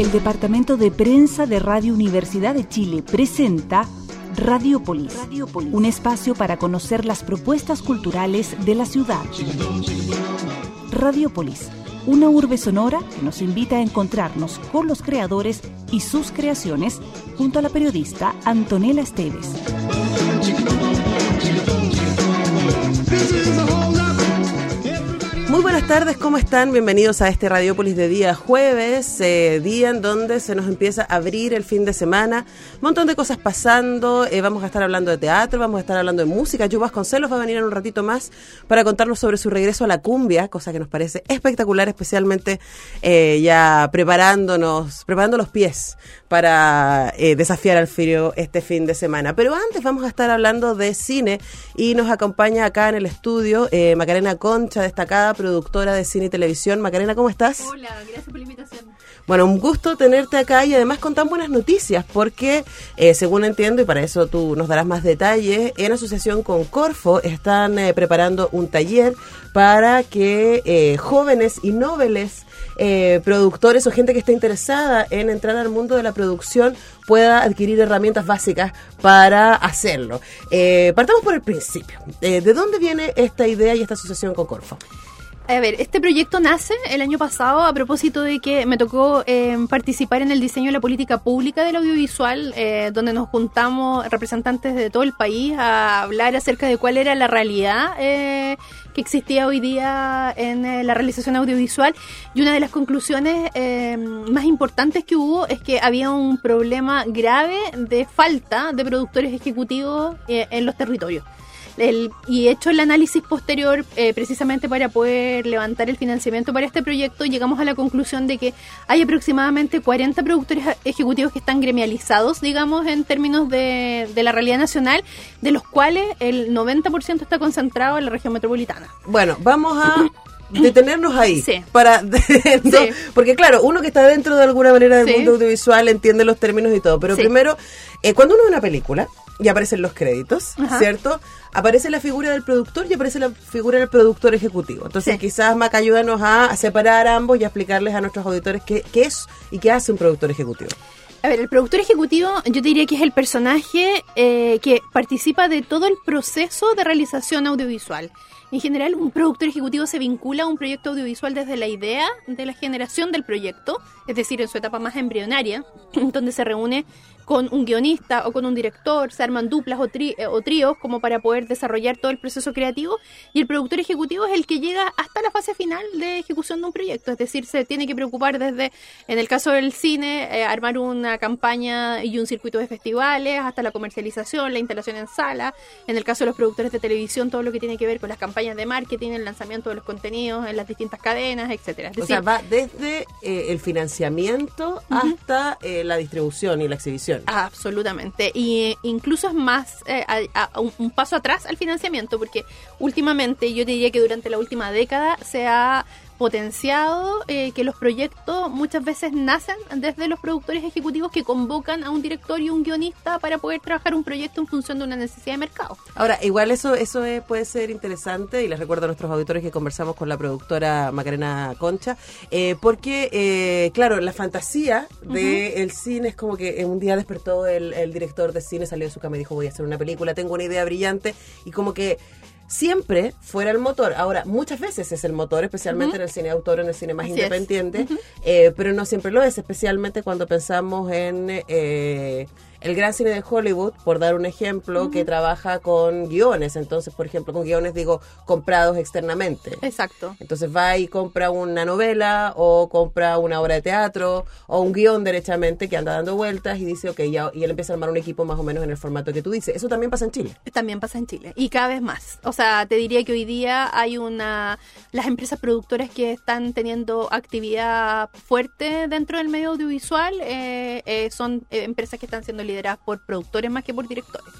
El Departamento de Prensa de Radio Universidad de Chile presenta Radiopolis, un espacio para conocer las propuestas culturales de la ciudad. Radiopolis, una urbe sonora que nos invita a encontrarnos con los creadores y sus creaciones junto a la periodista Antonella Esteves. Muy buenas tardes, ¿cómo están? Bienvenidos a este Radiopolis de día jueves, eh, día en donde se nos empieza a abrir el fin de semana. Un montón de cosas pasando, eh, vamos a estar hablando de teatro, vamos a estar hablando de música. Yo Vasconcelos va a venir en un ratito más para contarnos sobre su regreso a la cumbia, cosa que nos parece espectacular, especialmente eh, ya preparándonos, preparando los pies para desafiar al frío este fin de semana. Pero antes vamos a estar hablando de cine y nos acompaña acá en el estudio Macarena Concha, destacada productora de cine y televisión. Macarena, ¿cómo estás? Hola, gracias por la invitación. Bueno, un gusto tenerte acá y además con tan buenas noticias, porque eh, según entiendo, y para eso tú nos darás más detalles, en asociación con Corfo están eh, preparando un taller para que eh, jóvenes y nobles productores o gente que esté interesada en entrar al mundo de la producción pueda adquirir herramientas básicas para hacerlo. partamos por el principio. ¿De dónde viene esta idea y esta asociación con Corfo? A ver, este proyecto nace el año pasado a propósito de que me tocó eh, participar en el diseño de la política pública del audiovisual, eh, donde nos juntamos representantes de todo el país a hablar acerca de cuál era la realidad eh, existía hoy día en la realización audiovisual. Y una de las conclusiones más importantes que hubo es que había un problema grave de falta de productores ejecutivos en los territorios y hecho el análisis posterior eh, precisamente para poder levantar el financiamiento para este proyecto, llegamos a la conclusión de que hay aproximadamente 40 productores ejecutivos que están gremializados, digamos, en términos de, de la realidad nacional, de los cuales el 90% está concentrado en la región metropolitana. Bueno, vamos a detenernos ahí. Para, Porque claro, uno que está dentro de alguna manera del mundo audiovisual entiende los términos y todo, pero primero, eh, cuando uno ve una película, y aparecen los créditos, ¿cierto? Aparece la figura del productor y aparece la figura del productor ejecutivo. Entonces, quizás Mac ayúdanos a, separar ambos y a explicarles a nuestros auditores qué, qué es y qué hace un productor ejecutivo. A ver, el productor ejecutivo yo diría que es el personaje eh, que participa de todo el proceso de realización audiovisual. En general, un productor ejecutivo se vincula a un proyecto audiovisual desde la idea de la generación del proyecto, es decir, en su etapa más embrionaria, donde se reúne con un guionista o con un director, se arman duplas o, eh, o, tríos como para poder desarrollar todo el proceso creativo y el productor ejecutivo es el que llega hasta la fase final de ejecución de un proyecto, es decir, se tiene que preocupar desde, en el caso del cine, eh, armar una campaña y un circuito de festivales, hasta la comercialización, la instalación en sala, en el caso de los productores de televisión, todo lo que tiene que ver con las campañas de marketing, el lanzamiento de los contenidos en las distintas cadenas, etcétera. o sea, va desde eh, el financiamiento hasta la distribución y la exhibición. Absolutamente. Y eh, incluso es más eh, un, paso atrás al financiamiento, porque últimamente yo diría que durante la última década se ha potenciado eh, que los proyectos muchas veces nacen desde los productores ejecutivos que convocan a un director y un guionista para poder trabajar un proyecto en función de una necesidad de mercado. Ahora, igual eso eso puede ser interesante y les recuerdo a nuestros auditores que conversamos con la productora Macarena Concha, eh, porque, eh, claro, la fantasía del cine es como que un día despertó el, el director de cine, salió de su cama y dijo voy a hacer una película, tengo una idea brillante y como que siempre fuera el motor. Ahora, muchas veces es el motor, especialmente en el cine autor, en el cine más independiente, eh, pero no siempre lo es, especialmente cuando pensamos en, eh, el gran cine de Hollywood, por dar un ejemplo, que trabaja con guiones. Entonces, por ejemplo, con guiones digo comprados externamente. Exacto. Entonces va y compra una novela o compra una obra de teatro o un guion derechamente que anda dando vueltas y dice, ok, ya, y él empieza a armar un equipo más o menos en el formato que tú dices. Eso también pasa en Chile. También pasa en Chile y cada vez más. O sea, te diría que hoy día hay una las empresas productoras que están teniendo actividad fuerte dentro del medio audiovisual eh, eh, son eh, empresas que están siendo lideradas por productores más que por directores.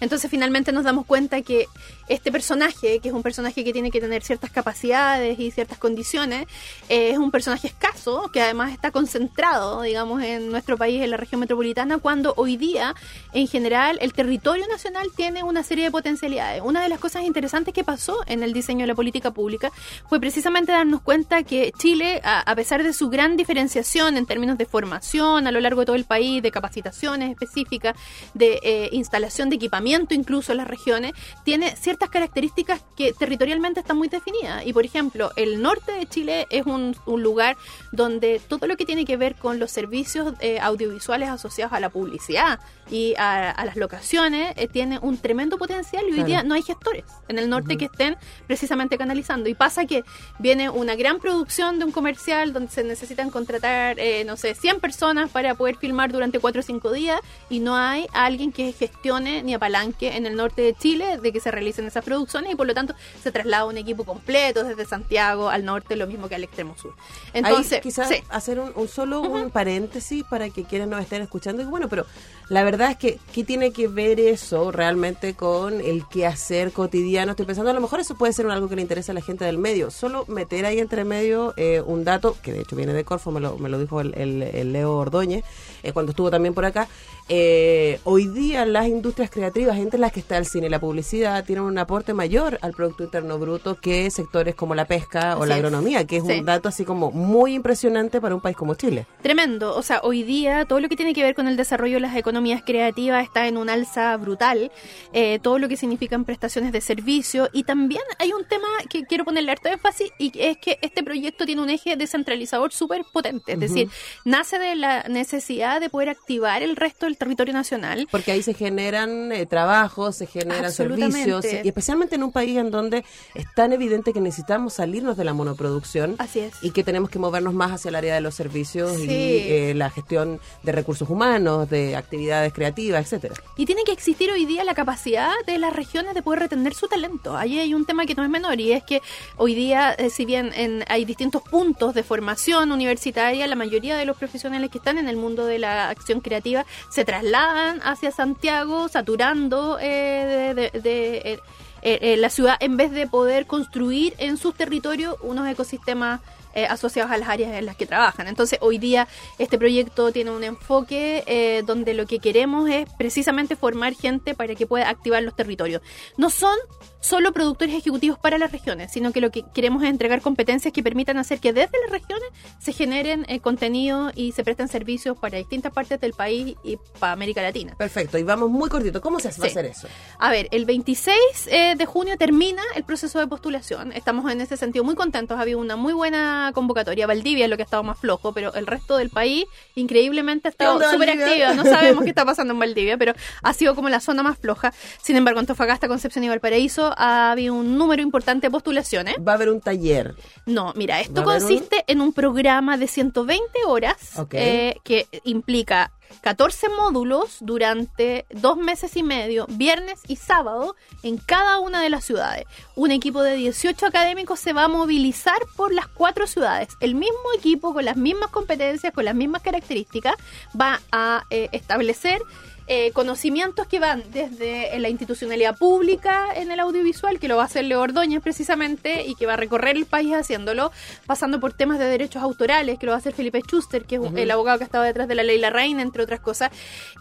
Entonces finalmente nos damos cuenta que este personaje, que es un personaje que tiene que tener ciertas capacidades y ciertas condiciones, eh, es un personaje escaso, que además está concentrado, digamos, en nuestro país, en la región metropolitana, cuando hoy día, en general, el territorio nacional tiene una serie de potencialidades. Una de las cosas interesantes que pasó en el diseño de la política pública fue precisamente darnos cuenta que Chile, a, pesar de su gran diferenciación en términos de formación a lo largo de todo el país, de capacitaciones específicas, de eh, instalación de equipamiento, incluso en las regiones, tiene ciertas características que territorialmente están muy definidas. Y por ejemplo, el norte de Chile es un, lugar donde todo lo que tiene que ver con los servicios eh, audiovisuales asociados a la publicidad y a, las locaciones eh, tiene un tremendo potencial y hoy día no hay gestores en el norte que estén precisamente canalizando. Y pasa que viene una gran producción de un comercial donde se necesitan contratar, eh, no sé, 100 personas para poder filmar durante 4 o 5 días y no hay alguien que gestione ni en el norte de Chile de que se realicen esas producciones y por lo tanto se traslada un equipo completo desde Santiago al norte, lo mismo que al extremo sur. Entonces, quizás hacer un, solo un paréntesis para que quienes nos estén escuchando. Y bueno, pero la verdad es que, ¿qué tiene que ver eso realmente con el quehacer cotidiano? Estoy pensando, a lo mejor eso puede ser algo que le interesa a la gente del medio. Solo meter ahí entre medio eh, un dato, que de hecho viene de Corfo, me lo, me lo dijo el, Leo Ordóñez, eh, cuando estuvo también por acá. Eh, hoy día las industrias creativas, entre las que está el cine y la publicidad, tienen un aporte mayor al Producto Interno Bruto que sectores como la pesca o la agronomía, que es un dato así como muy impresionante para un país como Chile. Tremendo. O sea, hoy día todo lo que tiene que ver con el desarrollo de las economías economías creativas está en un alza brutal, eh, todo lo que significan prestaciones de servicio y también hay un tema que quiero ponerle harto énfasis y es que este proyecto tiene un eje descentralizador súper potente, es decir, nace de la necesidad de poder activar el resto del territorio nacional. Porque ahí se generan eh, trabajos, se generan servicios y especialmente en un país en donde es tan evidente que necesitamos salirnos de la monoproducción Así es. y que tenemos que movernos más hacia el área de los servicios y eh, la gestión de recursos humanos, de actividades creativas, etcétera. Y tiene que existir hoy día la capacidad de las regiones de poder retener su talento. Ahí hay un tema que no es menor y es que hoy día, eh, si bien hay distintos puntos de formación universitaria, la mayoría de los profesionales que están en el mundo de la acción creativa se trasladan hacia Santiago, saturando eh, de, eh, la ciudad en vez de poder construir en sus territorios unos ecosistemas eh, asociados a las áreas en las que trabajan. Entonces, hoy día este proyecto tiene un enfoque eh, donde lo que queremos es precisamente formar gente para que pueda activar los territorios. No son solo productores ejecutivos para las regiones, sino que lo que queremos es entregar competencias que permitan hacer que desde las regiones se generen eh, contenido y se presten servicios para distintas partes del país y para América Latina. Perfecto, y vamos muy cortito. ¿Cómo se va a hacer eso? A ver, el 26 eh, de junio termina el proceso de postulación. Estamos en ese sentido muy contentos. Ha habido una muy buena convocatoria. Valdivia es lo que ha estado más flojo, pero el resto del país increíblemente ha estado súper activo. No sabemos qué está pasando en Valdivia, pero ha sido como la zona más floja. Sin embargo, Antofagasta, Concepción y Valparaíso ha habido un número importante de postulaciones. Va a haber un taller. No, mira, esto consiste en un programa de 120 horas eh, que implica 14 módulos durante dos meses y medio, viernes y sábado, en cada una de las ciudades. Un equipo de 18 académicos se va a movilizar por las cuatro ciudades. El mismo equipo, con las mismas competencias, con las mismas características, va a eh, establecer eh, conocimientos que van desde la institucionalidad pública en el audiovisual, que lo va a hacer Leo Ordóñez precisamente, y que va a recorrer el país haciéndolo, pasando por temas de derechos autorales, que lo va a hacer Felipe Schuster, que es el abogado que ha estado detrás de la ley La Reina, entre otras cosas.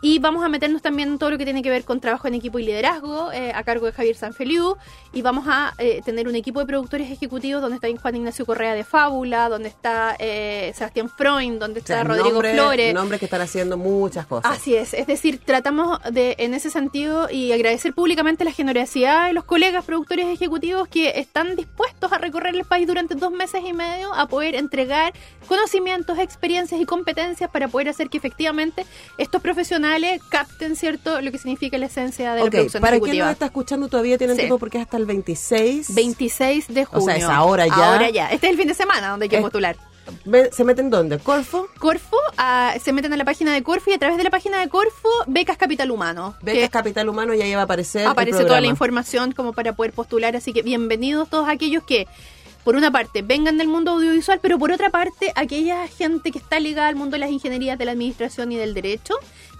Y vamos a meternos también en todo lo que tiene que ver con trabajo en equipo y liderazgo, eh, a cargo de Javier Sanfeliu, y vamos a eh, tener un equipo de productores ejecutivos donde está Juan Ignacio Correa de Fábula, donde está Sebastián Freund, donde está Rodrigo Flores. Nombres que están haciendo muchas cosas. Así es, es decir, tratamos de, en ese sentido, y agradecer públicamente la generosidad de los colegas productores ejecutivos que están dispuestos a recorrer el país durante dos meses y medio a poder entregar conocimientos, experiencias y competencias para poder hacer que efectivamente estos profesionales capten, ¿cierto?, lo que significa la esencia de la producción para ejecutiva. quien nos está escuchando todavía tienen Sí. tiempo porque es hasta el 26. 26 de junio. O sea, es ahora ya. Ahora ya. Este es el fin de semana donde hay que postular. ¿Se meten dónde? ¿Corfo? Corfo, ah, se meten a la página de Corfo y a través de la página de Corfo, Becas Capital Humano. Becas Capital Humano y ahí va a aparecer el aparece toda la información como para poder postular. Así que bienvenidos todos aquellos que, por una parte, vengan del mundo audiovisual, pero por otra parte, aquella gente que está ligada al mundo de las ingenierías, de la administración y del derecho,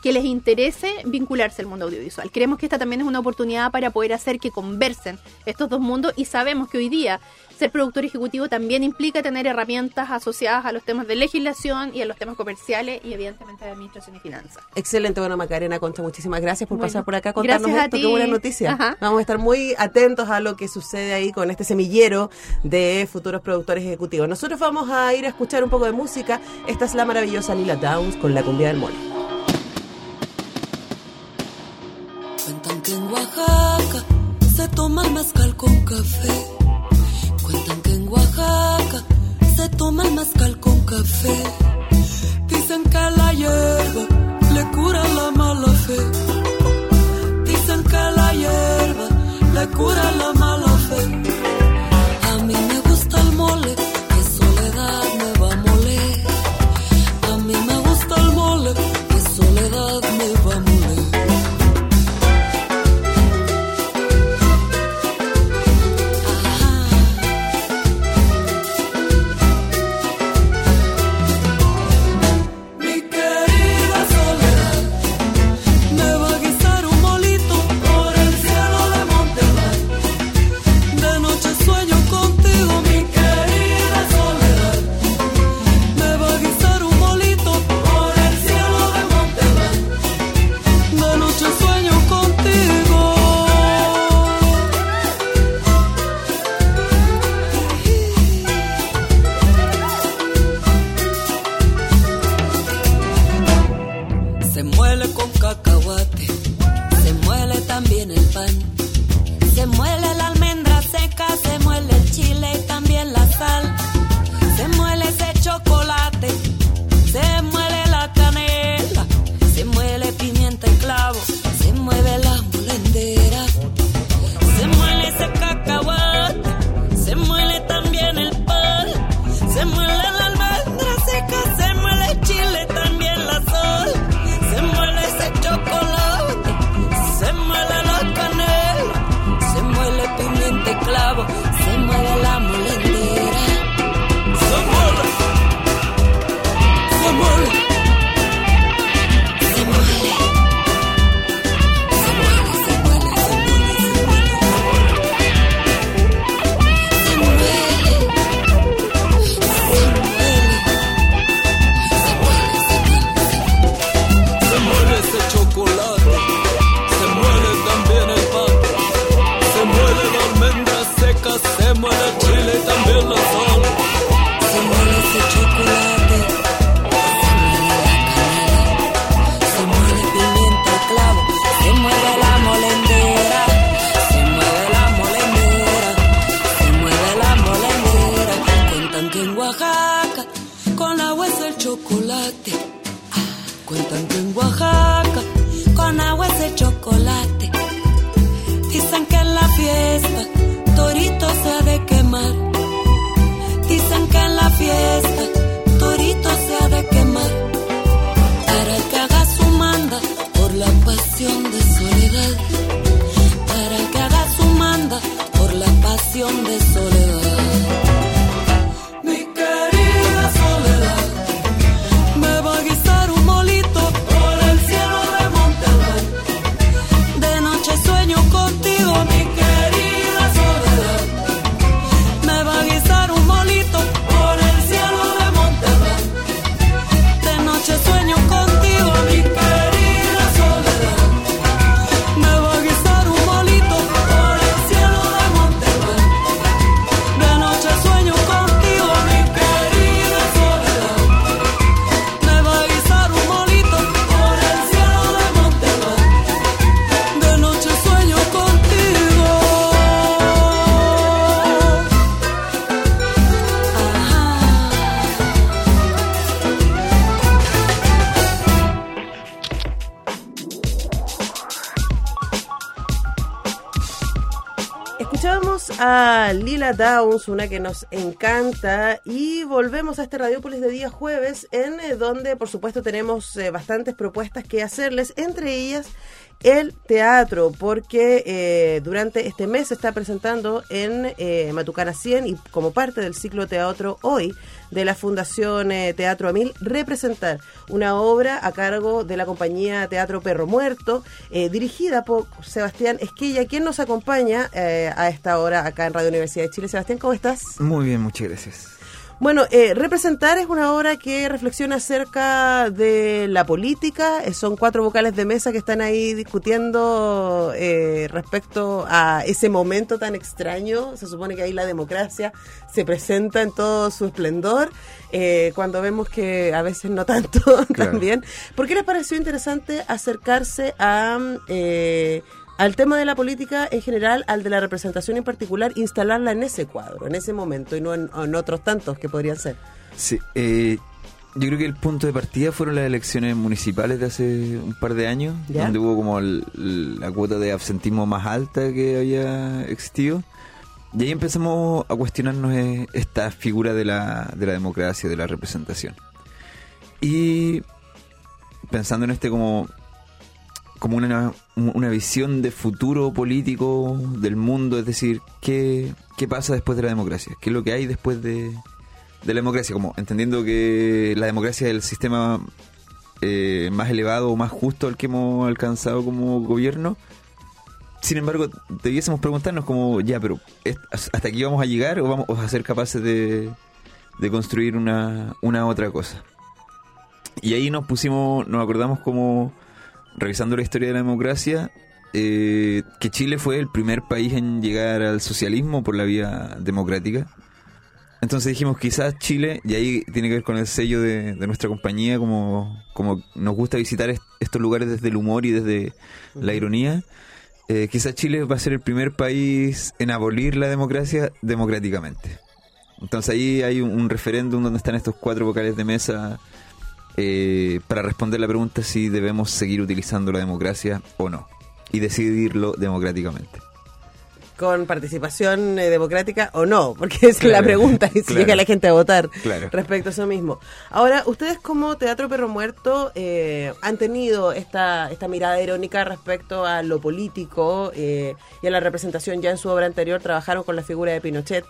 que les interese vincularse al mundo audiovisual. Creemos que esta también es una oportunidad para poder hacer que conversen estos dos mundos y sabemos que hoy día ser productor ejecutivo también implica tener herramientas asociadas a los temas de legislación y a los temas comerciales y evidentemente de administración y finanzas. Excelente, bueno, Macarena Concha, muchísimas gracias por Bueno, pasar por acá a contarnos gracias a esto. ti. Qué buena noticia. Ajá. Vamos a estar muy atentos a lo que sucede ahí con este semillero de futuros productores ejecutivos. Nosotros vamos a ir a escuchar un poco de música. Esta es la maravillosa Lila Downs con la cumbia del mole. Cuentan que en Oaxaca se toma el mezcal con café. En Oaxaca se toma el mezcal con café. Dicen que la hierba le cura la mala fe. Dicen que la hierba le cura la mala fe. Lila Downs, una que nos encanta, y volvemos a este Radiópolis de día jueves, en eh, donde por supuesto tenemos eh, bastantes propuestas que hacerles, entre ellas el teatro, porque eh, durante este mes se está presentando en eh, Matucana 100 y como parte del ciclo Teatro Hoy de la Fundación eh, Teatro Amil, representar una obra a cargo de la compañía Teatro Perro Muerto, eh, dirigida por Sebastián Esquilla, quien nos acompaña eh, a esta hora acá en Radio Universidad de Chile. Sebastián, ¿cómo estás? Muy bien, muchas gracias. Bueno, eh, Representar es una obra que reflexiona acerca de la política. Eh, son cuatro vocales de mesa que están ahí discutiendo eh, respecto a ese momento tan extraño. Se supone que ahí la democracia se presenta en todo su esplendor, eh, cuando vemos que a veces no tanto también. ¿Por qué les pareció interesante acercarse a... al tema de la política en general, al de la representación en particular, instalarla en ese cuadro, en ese momento y no en, en otros tantos que podrían ser. Sí, eh, yo creo que el punto de partida fueron las elecciones municipales de hace un par de años, ¿Ya? donde hubo como el- la cuota de absentismo más alta que había existido. Y ahí empezamos a cuestionarnos eh, esta figura de la, de la democracia, de la representación. Y pensando en este como, como una, una visión de futuro político del mundo, es decir, ¿qué, qué pasa después de la democracia? ¿Qué es lo que hay después de, de la democracia? Como entendiendo que la democracia es el sistema eh, más elevado o más justo al que hemos alcanzado como gobierno. Sin embargo, debiésemos preguntarnos como, ya, pero ¿es- ¿hasta aquí vamos a llegar o vamos a ser capaces de, de construir una, una otra cosa? Y ahí nos pusimos, nos acordamos como, revisando la historia de la democracia, eh, que Chile fue el primer país en llegar al socialismo por la vía democrática. Entonces dijimos, quizás Chile, y ahí tiene que ver con el sello de, de nuestra compañía, como, como nos gusta visitar est- estos lugares desde el humor y desde la ironía, eh, quizás Chile va a ser el primer país en abolir la democracia democráticamente. Entonces ahí hay un, un referéndum donde están estos cuatro vocales de mesa eh, para responder la pregunta si debemos seguir utilizando la democracia o no. Y decidirlo democráticamente. Con participación eh, democrática o no, porque es la pregunta y si claro. llega la gente a votar Claro. respecto a eso mismo. Ahora, ustedes como Teatro Perro Muerto eh, han tenido esta, esta mirada irónica respecto a lo político eh, y a la representación ya en su obra anterior, trabajaron con la figura de Pinochet.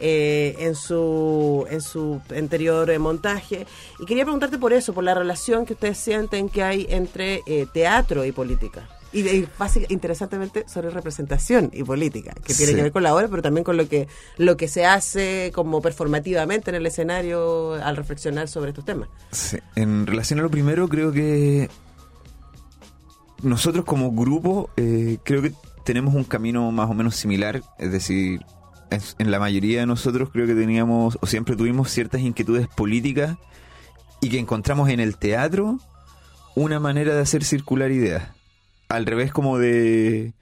eh, en su en su anterior eh, montaje y quería preguntarte por eso por la relación que ustedes sienten que hay entre eh, teatro y política y, de- básica- interesantemente sobre representación y política, que tiene Sí. que ver con la obra, pero también con lo que lo que se hace como performativamente en el escenario al reflexionar sobre estos temas. Sí, En relación a lo primero, creo que nosotros como grupo eh, creo que tenemos un camino más o menos similar, es decir, en, en la mayoría de nosotros creo que teníamos o siempre tuvimos ciertas inquietudes políticas y que encontramos en el teatro una manera de hacer circular ideas. Al revés como de,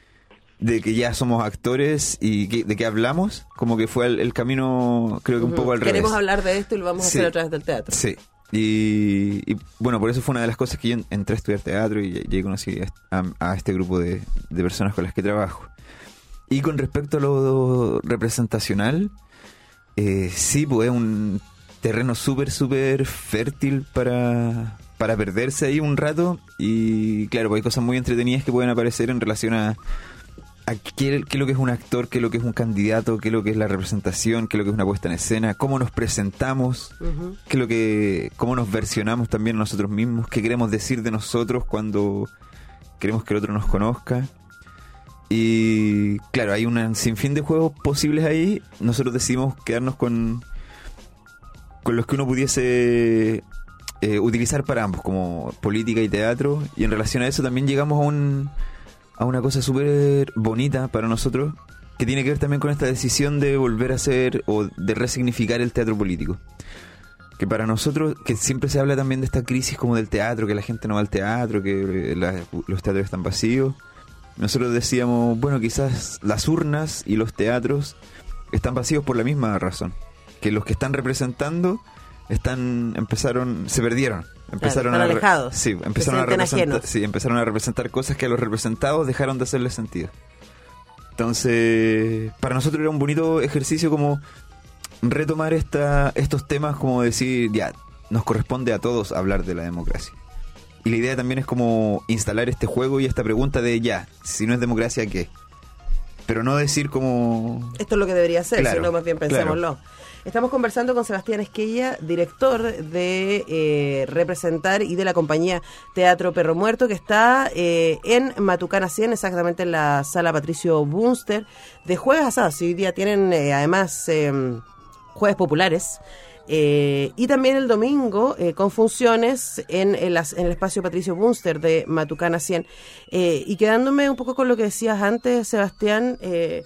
de que ya somos actores y que- de que hablamos, como que fue el, el camino creo que un poco al revés. Queremos hablar de esto y lo vamos a hacer a través del teatro. Sí. Y, y, bueno, por eso fue una de las cosas que yo entré a estudiar teatro y, y ahí conocí a, a este grupo de, de personas con las que trabajo. Y con respecto a lo representacional, eh, sí, pues es un terreno súper, súper fértil para, para perderse ahí un rato. Y claro, pues hay cosas muy entretenidas que pueden aparecer en relación a, a qué, qué es lo que es un actor, qué es lo que es un candidato, qué es lo que es la representación, qué es lo que es una puesta en escena, cómo nos presentamos, qué es lo que, cómo nos versionamos también nosotros mismos, qué queremos decir de nosotros cuando queremos que el otro nos conozca. Y claro, hay un sinfín de juegos posibles ahí. Nosotros decidimos quedarnos con, con los que uno pudiese eh, utilizar para ambos, como política y teatro. Y en relación a eso también llegamos a, un, una cosa súper bonita para nosotros, que tiene que ver también con esta decisión de volver a hacer o de resignificar el teatro político. Que para nosotros, que siempre se habla también de esta crisis como del teatro, que la gente no va al teatro, que eh, los teatros están vacíos. Nosotros decíamos, bueno, quizás las urnas y los teatros están vacíos por la misma razón. Que los que están representando están empezaron se perdieron empezaron están a alejados, sí empezaron a representar ajenos. sí empezaron a representar cosas que a los representados dejaron de hacerle sentido Entonces, para nosotros era un bonito ejercicio como retomar esta, estos temas, como decir, ya, nos corresponde a todos hablar de la democracia. Y la idea también es como instalar este juego y esta pregunta de ya, si no es democracia, ¿qué? Pero no decir como... Esto es lo que debería ser, Claro, sino más bien pensémoslo. Estamos conversando con Sebastián Esquella, director de eh, Representar y de la compañía Teatro Perro Muerto, que está eh, en Matucana 100, exactamente en la sala Patricio Bunster, de jueves a sábados. Y hoy día tienen eh, además eh, jueves populares. Eh, y también el domingo eh, con funciones en, en el espacio Patricio Bunster de Matucana 100. Eh, y quedándome un poco con lo que decías antes, Sebastián, eh,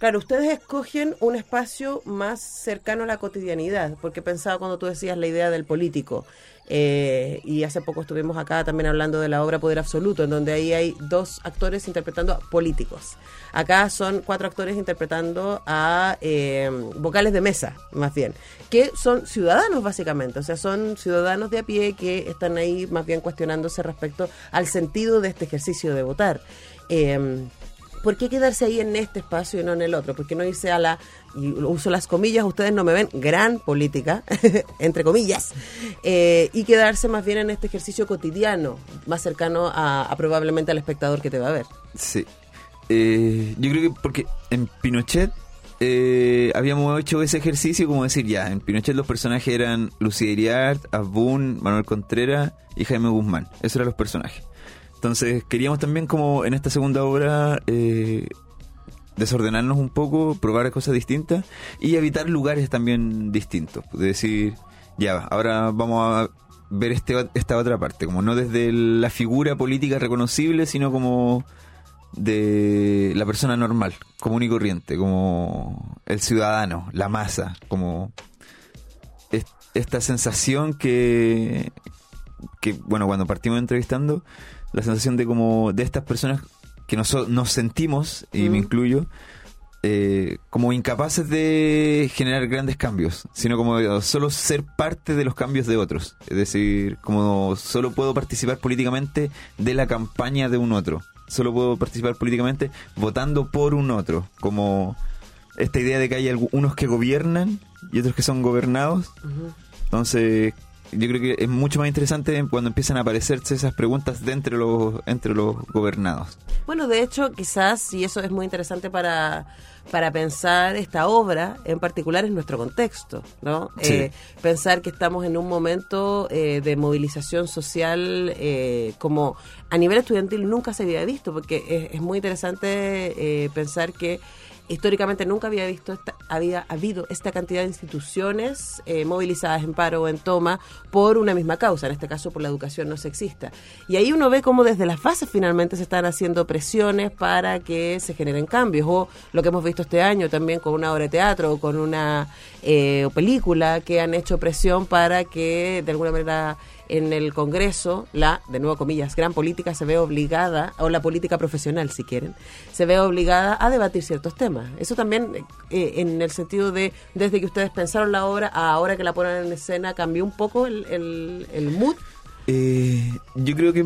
claro, ustedes escogen un espacio más cercano a la cotidianidad, porque pensaba cuando tú decías la idea del político. eh, y hace poco estuvimos acá también hablando de la obra Poder Absoluto, en donde ahí hay dos actores interpretando a políticos. Acá son cuatro actores interpretando a eh, vocales de mesa, más bien, que son ciudadanos básicamente, o sea, son ciudadanos de a pie que están ahí más bien cuestionándose respecto al sentido de este ejercicio de votar. Eh, ¿Por qué quedarse ahí en este espacio y no en el otro? ¿Por qué no irse a la, uso las comillas, ustedes no me ven, gran política, entre comillas, eh, y quedarse más bien en este ejercicio cotidiano, más cercano a, a probablemente al espectador que te va a ver? Sí. Eh, yo creo que porque en Pinochet eh, habíamos hecho ese ejercicio como decir, ya, en Pinochet los personajes eran Lucía Iriart, Abun, Manuel Contreras y Jaime Guzmán. Esos eran los personajes. Entonces queríamos también como en esta segunda obra eh, desordenarnos un poco, probar cosas distintas y evitar lugares también distintos. De decir, ya, ahora vamos a ver este, esta otra parte, como no desde la figura política reconocible, sino como de la persona normal, común y corriente, como el ciudadano, la masa, como es- esta sensación que, que, bueno, cuando partimos entrevistando, la sensación de como de estas personas que nos, nos sentimos, y me Mm. incluyo, eh, como incapaces de generar grandes cambios, sino como de solo ser parte de los cambios de otros. Es decir, como solo puedo participar políticamente de la campaña de un otro. Solo puedo participar políticamente votando por un otro. Como esta idea de que hay unos que gobiernan y otros que son gobernados. Entonces, yo creo que es mucho más interesante cuando empiezan a aparecerse esas preguntas de entre los, entre los gobernados. Bueno, de hecho, quizás, y eso es muy interesante para, para pensar esta obra, en particular en nuestro contexto, ¿no? Sí. Eh, pensar que estamos en un momento eh, de movilización social eh, como a nivel estudiantil nunca se había visto, porque es, es muy interesante pensar que históricamente nunca había visto esta, había habido esta cantidad de instituciones eh, movilizadas en paro o en toma por una misma causa, en este caso por la educación no sexista. Y ahí uno ve cómo desde las bases finalmente se están haciendo presiones para que se generen cambios, o lo que hemos visto este año también con una obra de teatro o con una eh, película que han hecho presión para que de alguna manera en el Congreso, la, de nuevo comillas, gran política se ve obligada, o la política profesional si quieren, se ve obligada a debatir ciertos temas. Eso también eh, en el sentido de, desde que ustedes pensaron la obra a ahora que la ponen en escena, cambió un poco el, el, el mood. Eh, yo creo que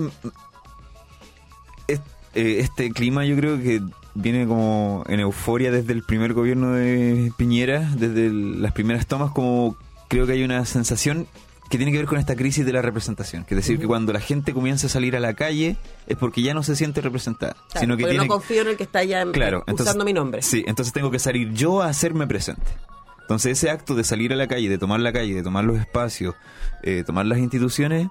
eh, este clima yo creo que viene como en euforia desde el primer gobierno de Piñera, desde las primeras tomas, como creo que hay una sensación que tiene que ver con esta crisis de la representación, que es decir, que cuando la gente comienza a salir a la calle es porque ya no se siente representada, Claro, sino que porque tiene no confío en el que está ya Claro, usando entonces- mi nombre. Sí, entonces tengo que salir yo a hacerme presente. Entonces ese acto de salir a la calle, de tomar la calle, de tomar los espacios, eh, tomar las instituciones,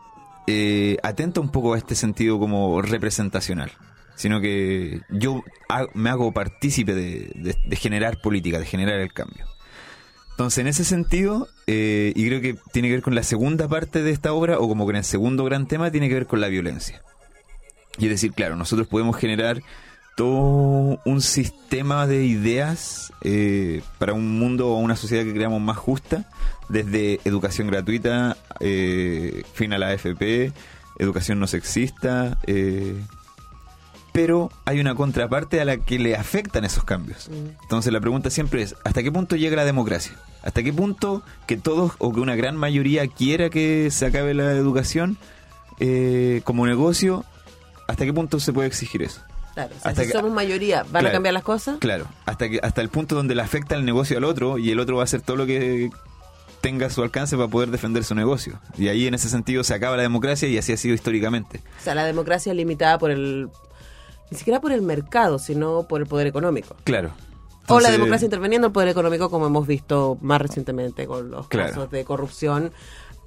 eh, atenta un poco a este sentido como representacional. Sino que yo me hago partícipe de, de- de generar política, de generar el cambio. Entonces, en ese sentido, eh, y creo que tiene que ver con la segunda parte de esta obra, o como con el segundo gran tema, tiene que ver con la violencia. Y es decir, claro, nosotros podemos generar todo un sistema de ideas eh, para un mundo o una sociedad que creamos más justa, desde educación gratuita, eh, fin a la AFP, educación no sexista, eh, pero hay una contraparte a la que le afectan esos cambios. Entonces la pregunta siempre es, ¿hasta qué punto llega la democracia? ¿Hasta qué punto que todos o que una gran mayoría quiera que se acabe la educación eh, como negocio? ¿Hasta qué punto se puede exigir eso? Claro, o sea, Hasta si que- somos mayoría, ¿van a cambiar las cosas? Claro, hasta que hasta el punto donde le afecta el negocio al otro y el otro va a hacer todo lo que tenga a su alcance para poder defender su negocio. Y ahí en ese sentido se acaba la democracia y así ha sido históricamente. O sea, la democracia es limitada por el... Ni siquiera por el mercado, sino por el poder económico. Claro. o la democracia interviniendo el poder económico, como hemos visto más recientemente con los Claro. casos de corrupción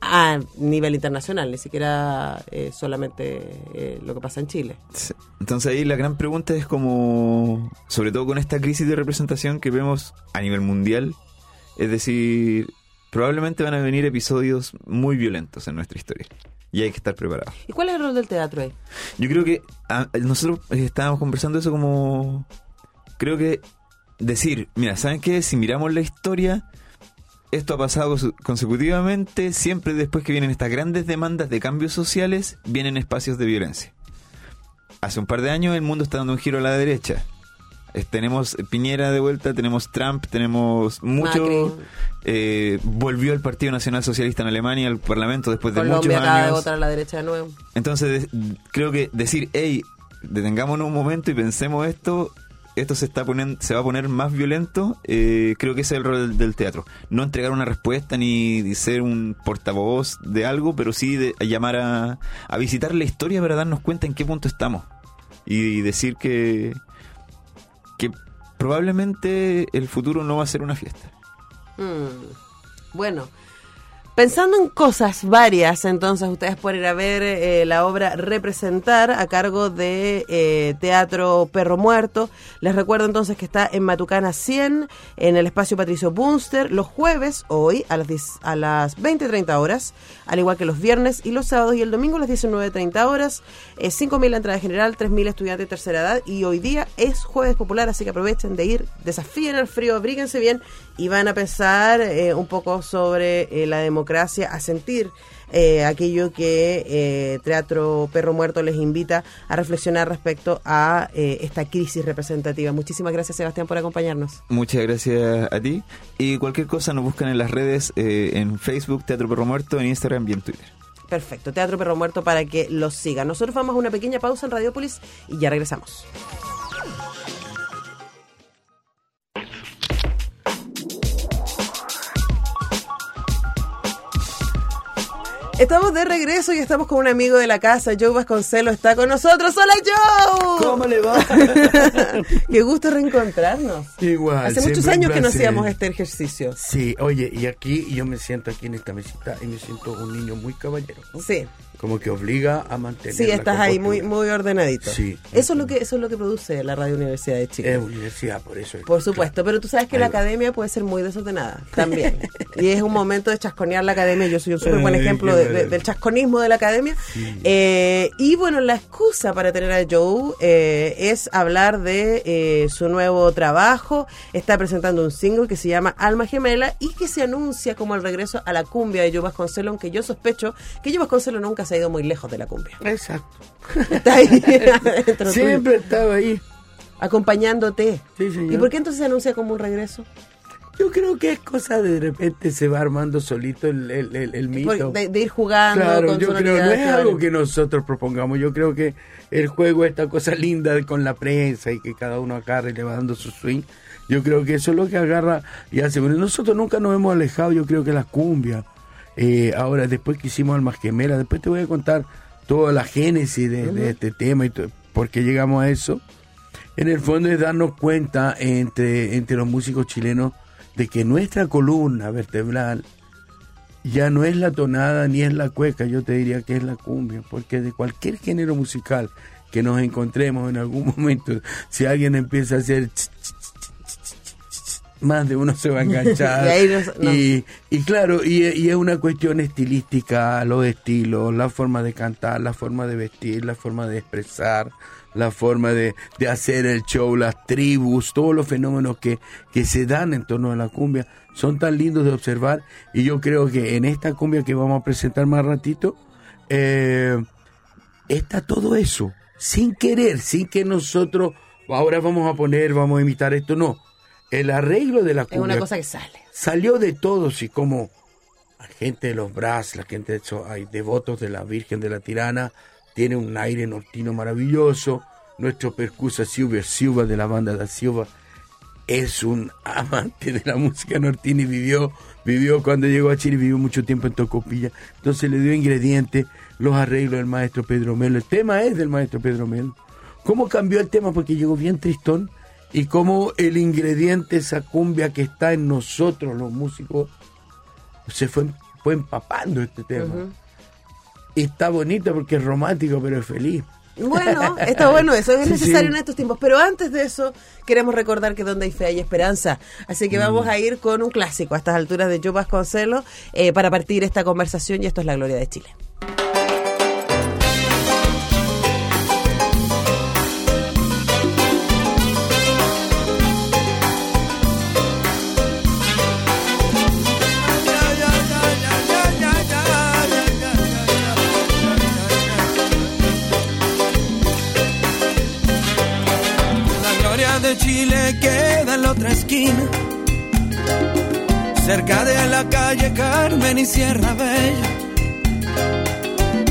a nivel internacional, ni siquiera eh, solamente eh, lo que pasa en Chile. Entonces ahí la gran pregunta es como, sobre todo con esta crisis de representación que vemos a nivel mundial, es decir, probablemente van a venir episodios muy violentos en nuestra historia y hay que estar preparados. ¿Y cuál es el rol del teatro ahí? Yo creo que ah, nosotros eh, estábamos conversando eso como, creo que decir, mira, ¿saben qué? Si miramos la historia, esto ha pasado conse- consecutivamente, siempre después que vienen estas grandes demandas de cambios sociales, vienen espacios de violencia. Hace un par de años el mundo está dando un giro a la derecha. Eh, Tenemos Piñera de vuelta, tenemos Trump, tenemos mucho... Eh, volvió el Partido Nacional Socialista en Alemania al Parlamento después de Colombia muchos acaba de años. votar a la derecha de nuevo. Entonces, creo que decir, hey, detengámonos un momento y pensemos esto, esto se está poniendo, se va a poner más violento, eh, creo que ese es el rol del, del teatro. No entregar una respuesta ni ser un portavoz de algo, pero sí de, llamar a, a visitar la historia para darnos cuenta en qué punto estamos. Y, decir que, que probablemente el futuro no va a ser una fiesta. Mm, Bueno, pensando en cosas varias, entonces ustedes pueden ir a ver eh, la obra Representar a cargo de eh, Teatro Perro Muerto. Les recuerdo entonces que está en Matucana 100, en el espacio Patricio Bunster, los jueves, hoy, a las, 10 a las 20.30 horas, al igual que los viernes y los sábados y el domingo a las 19.30 horas. Eh, 5.000 la entrada general, 3.000 estudiantes de tercera edad y hoy día es jueves popular, así que aprovechen de ir, desafíen el frío, abríguense bien y van a pensar eh, un poco sobre eh, la democracia, a sentir eh, aquello que Teatro Perro Muerto les invita a reflexionar respecto a esta crisis representativa. Muchísimas gracias Sebastián por acompañarnos. Muchas gracias a ti. Y cualquier cosa nos buscan en las redes, en Facebook, Teatro Perro Muerto, en Instagram y en Twitter. Perfecto, Teatro Perro Muerto para que los sigan. Nosotros vamos a una pequeña pausa en Radiopolis y ya regresamos. Estamos de regreso y estamos con un amigo de la casa, Joe Vasconcelo, está con nosotros. ¡Hola, Joe! le va? Qué gusto reencontrarnos. Igual. Hace muchos años que no hacíamos este ejercicio. Sí, oye, y aquí yo me siento aquí en esta mesita y me siento un niño muy caballero. ¿no? Sí, Como que obliga a mantener. sí, la estás ahí muy, muy ordenadito. Sí. Eso es lo que, eso es lo que produce la Radio Universidad de Chile. Es universidad, por eso. Por supuesto, pero tú sabes que Ahí la va. academia puede ser muy desordenada también. y es un momento de chasconear la academia. Yo soy un súper buen ejemplo de- de- del chasconismo de la academia. Eh, y bueno, la excusa para tener a Joe eh, es hablar de eh, su nuevo trabajo. Está presentando un single que se llama Alma Gemela y que se anuncia como el regreso a la cumbia de Joe Vasconcelos, aunque yo sospecho que Joe Vasconcelos nunca se ha ido muy lejos de la cumbia. Exacto. Está ahí tuyo, Siempre estaba ahí. acompañándote. Sí, señor. ¿Y por qué entonces se anuncia como un regreso? Yo creo que es cosa de, de repente se va armando solito el, el, el, el mito. De, de ir jugando Claro, con yo creo, no es algo que nosotros propongamos, yo creo que el juego, esta cosa linda con la prensa y que cada uno agarre y le va dando su swing, yo creo que eso es lo que agarra y hace. Bueno, nosotros nunca nos hemos alejado, yo creo que la cumbia, eh, ahora después que hicimos Almas Gemelas, después te voy a contar toda la génesis de, de este tema y por qué llegamos a eso. En el fondo es darnos cuenta entre, entre los músicos chilenos de que nuestra columna vertebral ya no es la tonada ni es la cueca, yo te diría que es la cumbia, porque de cualquier género musical que nos encontremos en algún momento, si alguien empieza a hacer ch, ch, más de uno se va a enganchar. Y ahí nos- no. y, y claro, y, y es una cuestión estilística, los estilos, la forma de cantar, la forma de vestir, la forma de expresar, la forma de, de hacer el show, las tribus, todos los fenómenos que, que se dan en torno a la cumbia son tan lindos de observar y yo creo que en esta cumbia que vamos a presentar más ratito eh, está todo eso, sin querer, sin que nosotros ahora vamos a poner, vamos a imitar esto, no. El arreglo de la Es cumbia una cosa que sale. salió de todos y como la gente de los Bras, la gente de, so- hay devotos de la Virgen de la Tirana, tiene un aire nortino maravilloso, nuestro percusa Silver Silva de la banda da Silva, es un amante de la música nortina y vivió, vivió cuando llegó a Chile, vivió mucho tiempo en Tocopilla. Entonces le dio ingredientes, los arreglos del maestro Pedro Melo. El tema es del maestro Pedro Melo. ¿Cómo cambió el tema? Porque llegó bien tristón y cómo el ingrediente, esa cumbia que está en nosotros los músicos, se fue, fue empapando este tema. Y está bonito porque es romántico, pero es feliz. Bueno, está bueno eso, es Sí, necesario sí. en estos tiempos. Pero antes de eso, queremos recordar que donde hay fe hay esperanza. Así que Mm. vamos a ir con un clásico a estas alturas de Joe Vasconcelos eh, para partir esta conversación y esto es la gloria de Chile. Cerca de la calle Carmen y Sierra Bella.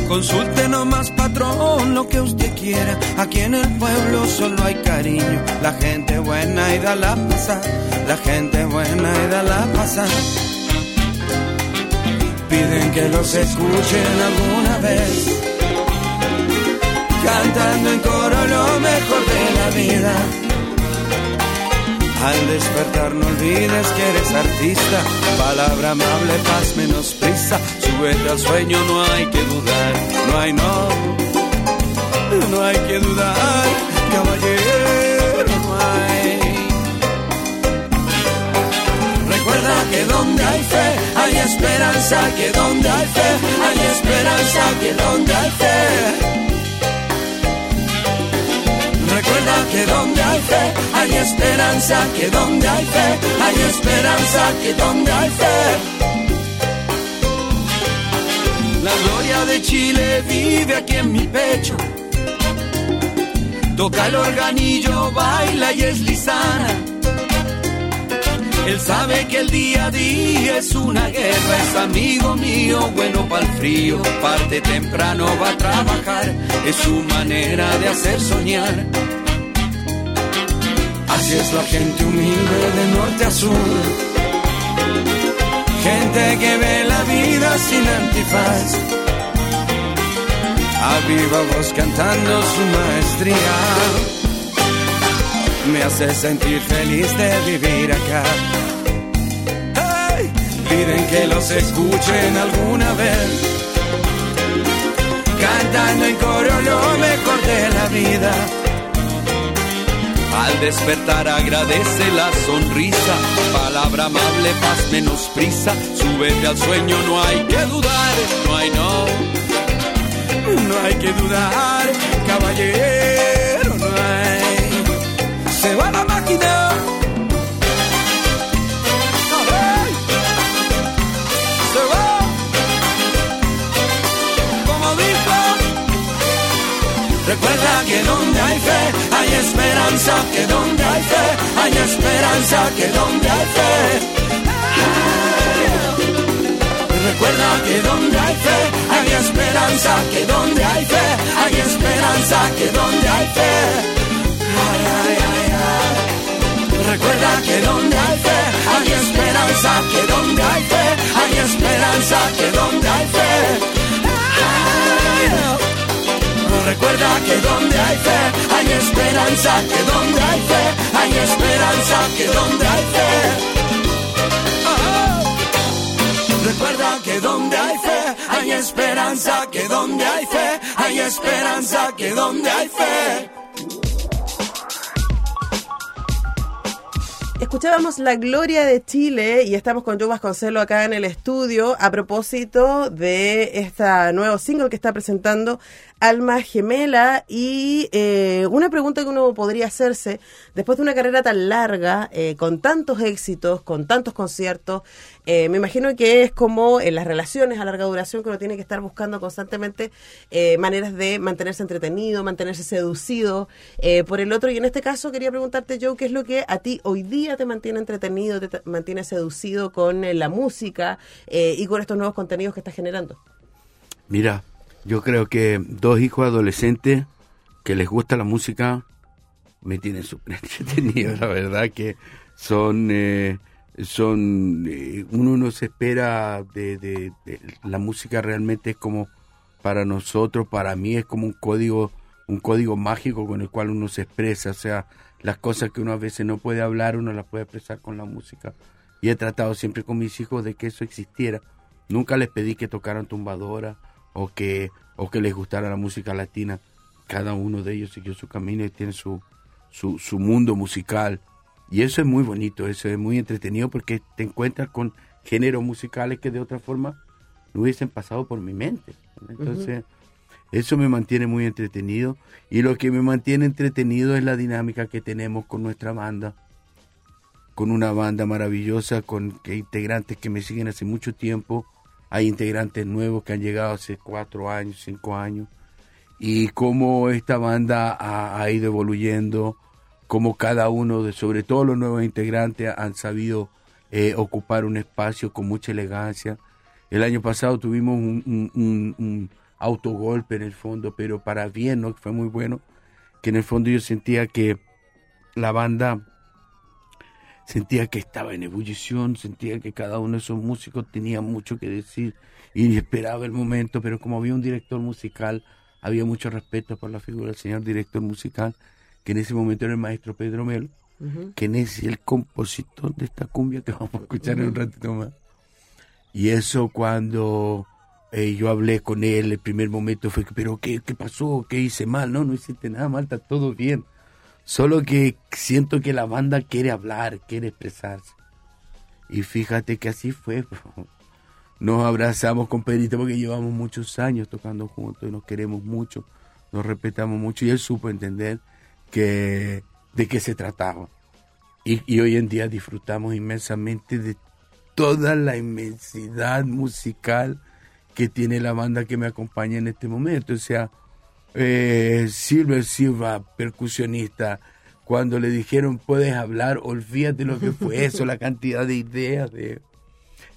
Consulte nomás, patrón, lo que usted quiera. Aquí en el pueblo solo hay cariño. La gente buena y da la pasar. La gente buena y da la pasar. Piden que los escuchen alguna vez cantando en coro lo mejor de la vida. Al despertar no olvides que eres artista, palabra amable, paz menos prisa, súbete al sueño, no hay que dudar, no hay no, no hay que dudar, caballero, no hay. Recuerda que donde hay fe, hay esperanza, que donde hay fe, hay esperanza, que donde hay fe. Recuerda que donde hay fe, hay esperanza, que donde hay fe, hay esperanza, que donde hay fe. La gloria de Chile vive aquí en mi pecho. Toca el organillo, baila y es lisana. Él sabe que el día a día es una guerra, es amigo mío, bueno para el frío, parte temprano va a trabajar, es su manera de hacer soñar. Así es la gente humilde de norte a sur, gente que ve la vida sin antifaz, a viva voz cantando su maestría me hace sentir feliz de vivir acá. ¡Ay! Piden que los escuchen alguna vez, cantando en coro lo mejor de la vida. Al despertar agradece la sonrisa, palabra amable, paz menos prisa, súbete al sueño, no hay que dudar, no hay no, no hay que dudar, caballero, Que donde hay fe, hay esperanza, que donde hay fe, hay esperanza, que donde hay fe. Recuerda que donde hay fe, hay esperanza, que donde hay fe, hay esperanza, que donde hay fe. Ay, ay, ay, ay. Recuerda que donde hay fe, hay esperanza, que donde hay fe, hay esperanza, que donde hay fe. Recuerda que donde hay fe, hay esperanza, que donde hay fe, hay esperanza, que donde hay fe. Recuerda que donde hay fe, hay esperanza, que donde hay fe, hay esperanza, que donde hay fe. Escuchábamos La Gloria de Chile y estamos con Joe Vasconcelo acá en el estudio a propósito de este nuevo single que está presentando Alma Gemela y eh, una pregunta que uno podría hacerse después de una carrera tan larga, eh, con tantos éxitos, con tantos conciertos, eh, me imagino que es como en las relaciones a larga duración que uno tiene que estar buscando constantemente eh, maneras de mantenerse entretenido, mantenerse seducido por el otro. Y en este caso quería preguntarte, Joe, ¿qué es lo que a ti hoy día te mantiene entretenido, te, mantiene seducido con la música y con estos nuevos contenidos que estás generando? Mira, yo creo que dos hijos adolescentes que les gusta la música me tienen súper la verdad que son, eh, son, eh, uno no se espera de, de- de- la música realmente es como para nosotros, para mí es como un código, un código mágico con el cual uno se expresa, o sea, las cosas que uno a veces no puede hablar, uno las puede expresar con la música. Y he tratado siempre con mis hijos de que eso existiera. Nunca les pedí que tocaran tumbadora o que, o que les gustara la música latina. Cada uno de ellos siguió su camino y tiene su, su, su mundo musical. Y eso es muy bonito, eso es muy entretenido porque te encuentras con géneros musicales que de otra forma no hubiesen pasado por mi mente. Entonces, eso me mantiene muy entretenido. Y lo que me mantiene entretenido es la dinámica que tenemos con nuestra banda. Con una banda maravillosa, con que integrantes que me siguen hace mucho tiempo. Hay integrantes nuevos que han llegado hace cuatro años, cinco años. Y cómo esta banda ha, ido evoluyendo, cómo cada uno, de, sobre todo los nuevos integrantes, han sabido eh, ocupar un espacio con mucha elegancia. El año pasado tuvimos un- un autogolpe en el fondo, pero para bien, ¿no? Fue muy bueno. Que en el fondo yo sentía que la banda sentía que estaba en ebullición, sentía que cada uno de esos músicos tenía mucho que decir y esperaba el momento, pero como había un director musical, había mucho respeto por la figura del señor director musical, que en ese momento era el maestro Pedro Melo, que es el compositor de esta cumbia que vamos a escuchar en un ratito más. Y eso cuando eh, yo hablé con él, el primer momento fue, pero qué, ¿qué pasó? ¿Qué hice mal? No, no hiciste nada mal, está todo bien. Solo que siento que la banda quiere hablar, quiere expresarse. Y fíjate que así fue. Nos abrazamos con Pedrito porque llevamos muchos años tocando juntos y nos queremos mucho, nos respetamos mucho y él supo entender que de qué se trataba. Y, y hoy en día disfrutamos inmensamente de toda la inmensidad musical que tiene la banda que me acompaña en este momento. O sea, eh, Silver Silva, percusionista, cuando le dijeron puedes hablar, olvídate lo que fue eso, la cantidad de ideas de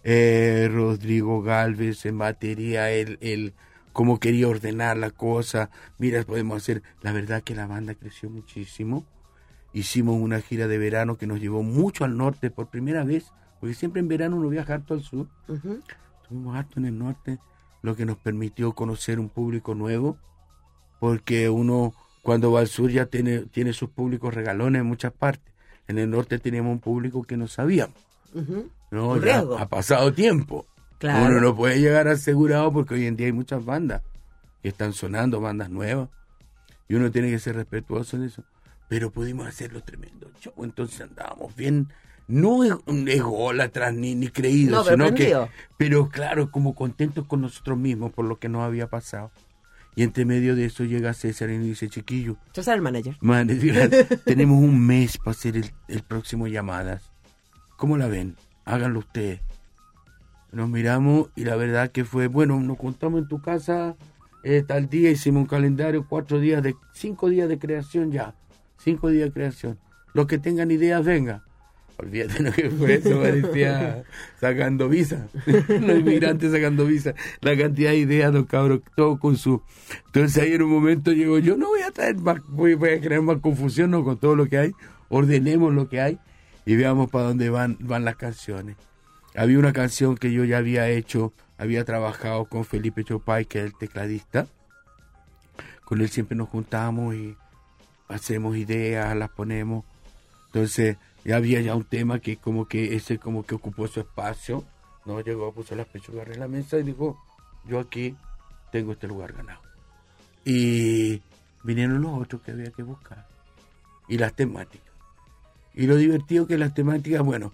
eh, Rodrigo Galvez en batería, él, él cómo quería ordenar la cosa. Mira, podemos hacer, la verdad que la banda creció muchísimo. Hicimos una gira de verano que nos llevó mucho al norte por primera vez, porque siempre en verano uno viaja harto al sur. Estuvimos harto en el norte, lo que nos permitió conocer un público nuevo, porque uno cuando va al sur ya tiene, tiene sus públicos regalones en muchas partes. En el norte teníamos un público que no sabíamos. ¿no? Ya ha pasado tiempo. Claro. Uno no puede llegar asegurado porque hoy en día hay muchas bandas que están sonando, bandas nuevas. Y uno tiene que ser respetuoso de eso. Pero pudimos hacerlo tremendo show. Entonces andábamos bien, no e- ególatras ni, ni creídos, No, pero sino que, pero claro, como contentos con nosotros mismos por lo que nos había pasado. Y entre medio de eso llega César y dice, chiquillo, César el manager. Man, es verdad, tenemos un mes para hacer el, el próximo llamadas. ¿Cómo la ven? Háganlo ustedes. Nos miramos y la verdad que fue, bueno, nos juntamos en tu casa eh, tal día, hicimos un calendario, cuatro días de, cinco días de creación ya, cinco días de creación. Los que tengan ideas, venga. Olvídate lo que fue eso, parecía sacando visa. Los inmigrantes sacando visa. La cantidad de ideas, los cabros, todo con su. Entonces ahí en un momento llegó, yo no voy a traer más, voy, voy a crear más confusión ¿no? con todo lo que hay. Ordenemos lo que hay y veamos para dónde van, van las canciones. Había una canción que yo ya había hecho, había trabajado con Felipe Chopay, que es el tecladista. Con él siempre nos juntamos y hacemos ideas, las ponemos. Entonces, ya había ya un tema que como que ese como que ocupó su espacio. No llegó, puso las pechugas en la mesa y dijo, yo aquí tengo este lugar ganado. Y vinieron los otros que había que buscar. Y las temáticas. Y lo divertido que las temáticas, bueno,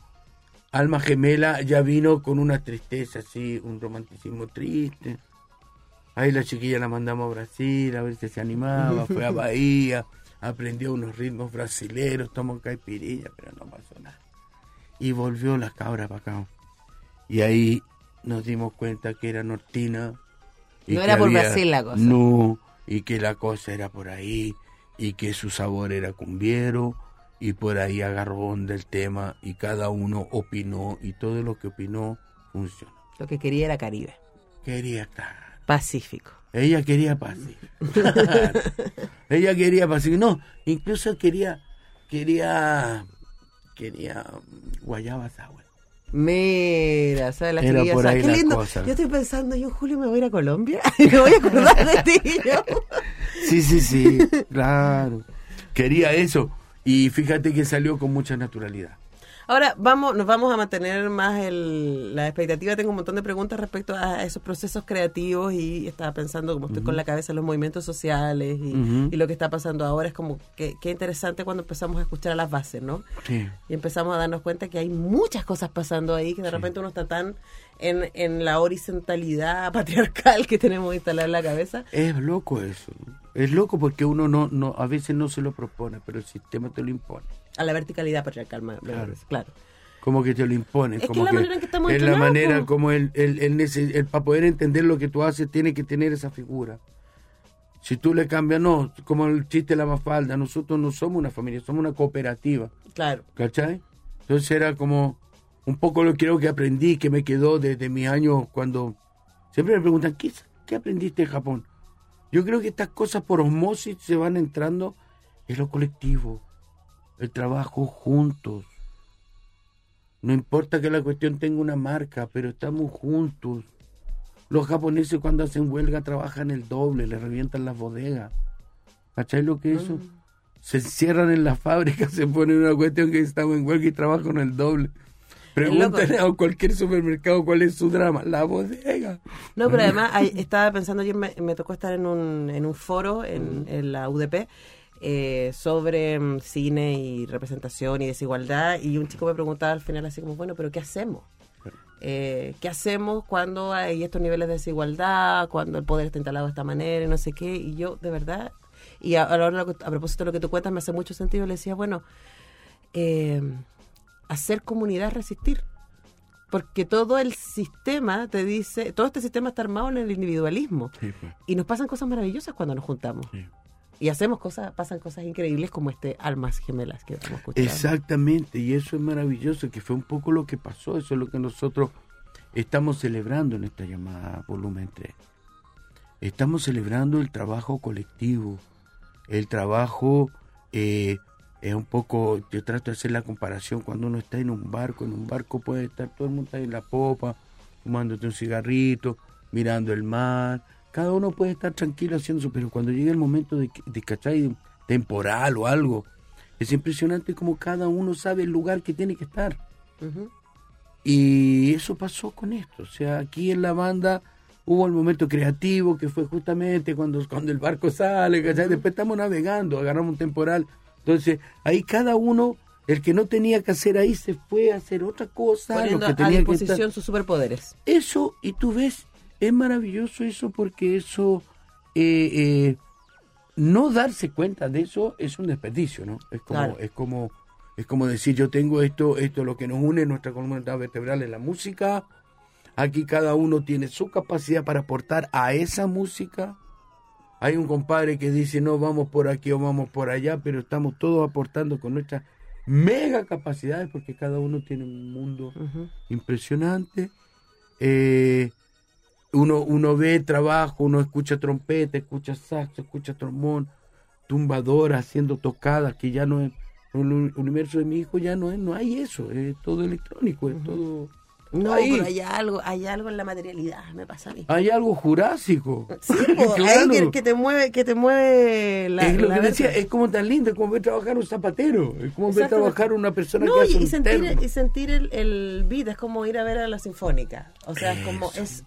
Alma Gemela ya vino con una tristeza así, un romanticismo triste. Ahí la chiquilla la mandamos a Brasil a ver si se animaba, fue a Bahía, aprendió unos ritmos brasileros, tomó caipirilla, pero no pasó nada. Y volvió la cabra para acá. Y ahí nos dimos cuenta que era nortina. y No que era por Brasil la cosa. No, y que la cosa era por ahí, y que su sabor era cumbiero, y por ahí agarró onda el tema, y cada uno opinó, y todo lo que opinó funcionó. Lo que quería era Caribe. Quería estar. Pacífico. Ella quería. Claro. Ella quería Pacífico. No, incluso quería, quería, quería guayaba sour. Mira, ¿sabes? La Era por ahí Qué la lindo. cosa. Yo estoy pensando, yo en julio me voy a ir a Colombia y me voy a acordar de ti. yo. Sí, sí, sí, claro. Quería eso. Y fíjate que salió con mucha naturalidad. Ahora vamos, nos vamos a mantener más el, la expectativa. Tengo un montón de preguntas respecto a esos procesos creativos y estaba pensando, como estoy con la cabeza en los movimientos sociales y, y lo que está pasando ahora, es como que qué interesante cuando empezamos a escuchar a las bases, ¿no? Sí. Y empezamos a darnos cuenta que hay muchas cosas pasando ahí, que de repente uno está tan en, en la horizontalidad patriarcal que tenemos instalada en la cabeza. Es loco eso. ¿no? Es loco porque uno no, no, a veces no se lo propone, pero el sistema te lo impone. A la verticalidad patriarcal, me Claro. claro. Como que te lo imponen. Es que como es la manera en que estamos Es la manera como el, el, el, el- para poder entender lo que tú haces tiene que tener esa figura. Si tú le cambias, no, como el chiste de la mafalda, nosotros no somos una familia, somos una cooperativa. Claro. ¿Cachai? Entonces era como un poco lo que creo que aprendí, que me quedó desde mis años cuando siempre me preguntan, ¿qué, qué aprendiste en Japón? Yo creo que estas cosas por osmosis se van entrando en lo colectivo, el trabajo juntos. No importa que la cuestión tenga una marca, pero estamos juntos. Los japoneses cuando hacen huelga trabajan el doble, le revientan las bodegas. ¿Cachai lo que es eso? Se encierran en la fábrica, se ponen una cuestión que estamos en huelga y trabajan el doble. Pregúntale a cualquier supermercado cuál es su drama. La bodega. No, pero además hay- estaba pensando, ayer me, me tocó estar en un, en un foro en, en la UDP eh, sobre mm, cine y representación y desigualdad y un chico me preguntaba al final así como, bueno, pero ¿qué hacemos? Eh, ¿Qué hacemos cuando hay estos niveles de desigualdad, cuando el poder está instalado de esta manera y no sé qué? Y yo, de verdad, y a- ahora lo que- a propósito de lo que tú cuentas, me hace mucho sentido, le decía, bueno, eh, hacer comunidad es resistir. Porque todo el sistema te dice, todo este sistema está armado en el individualismo. Sí, pues, Y nos pasan cosas maravillosas cuando nos juntamos. sí. Y hacemos cosas, pasan cosas increíbles como este Almas Gemelas que estamos escuchando. Exactamente, y eso es maravilloso, que fue un poco lo que pasó, eso es lo que nosotros estamos celebrando en esta llamada volumen 3. Estamos celebrando el trabajo colectivo, el trabajo, eh, es un poco, yo trato de hacer la comparación cuando uno está en un barco, en un barco puede estar todo el mundo ahí en la popa, fumándote un cigarrito, mirando el mar, cada uno puede estar tranquilo haciendo eso, pero cuando llega el momento de, de ¿cachai? temporal o algo, es impresionante como cada uno sabe el lugar que tiene que estar. Y eso pasó con esto. O sea, aquí en la banda hubo el momento creativo que fue justamente cuando, cuando el barco sale, ¿cachai? Después estamos navegando, agarramos un temporal. Entonces, ahí cada uno, el que no tenía que hacer ahí, se fue a hacer otra cosa. Poniendo los que a que disposición estar- sus superpoderes. eso, y tú ves, es maravilloso eso porque eso, eh, eh, no darse cuenta de eso es un desperdicio, ¿no? Es como, Claro. es como, es como decir, yo tengo esto, esto es lo que nos une, nuestra columna vertebral es la música, aquí cada uno tiene su capacidad para aportar a esa música. Hay un compadre que dice, no, vamos por aquí o vamos por allá, pero estamos todos aportando con nuestras mega capacidades porque cada uno tiene un mundo impresionante. Eh, uno, uno ve trabajo, uno escucha trompeta, escucha saxo, escucha trombón, tumbadora haciendo tocadas, que ya no es, en el universo de mi hijo ya no es, no hay eso, es todo electrónico, es todo... No, Ahí. pero hay algo, hay algo en la materialidad, me pasa a mí. Hay algo jurásico. Sí, po, Claro. ahí que, que te mueve, que te mueve la, es lo la que decía, es como tan lindo, es como ver trabajar un zapatero, es como ver trabajar una persona No, que hace y, y un sentir, termo. y sentir el, el beat, es como ir a ver a la sinfónica. O sea, es como, es.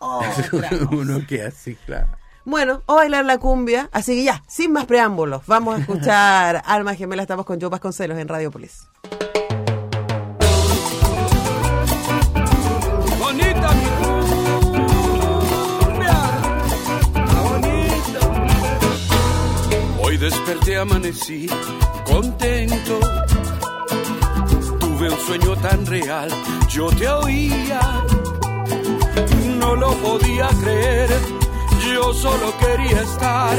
Uno que así, claro. Bueno, o bailar la cumbia, así que ya, sin más preámbulos, vamos a escuchar Alma Gemela, estamos con Joe Vasconcelos en Radiopolis. Desperté, amanecí contento. Tuve un sueño tan real, yo te oía. No lo podía creer, yo solo quería estar.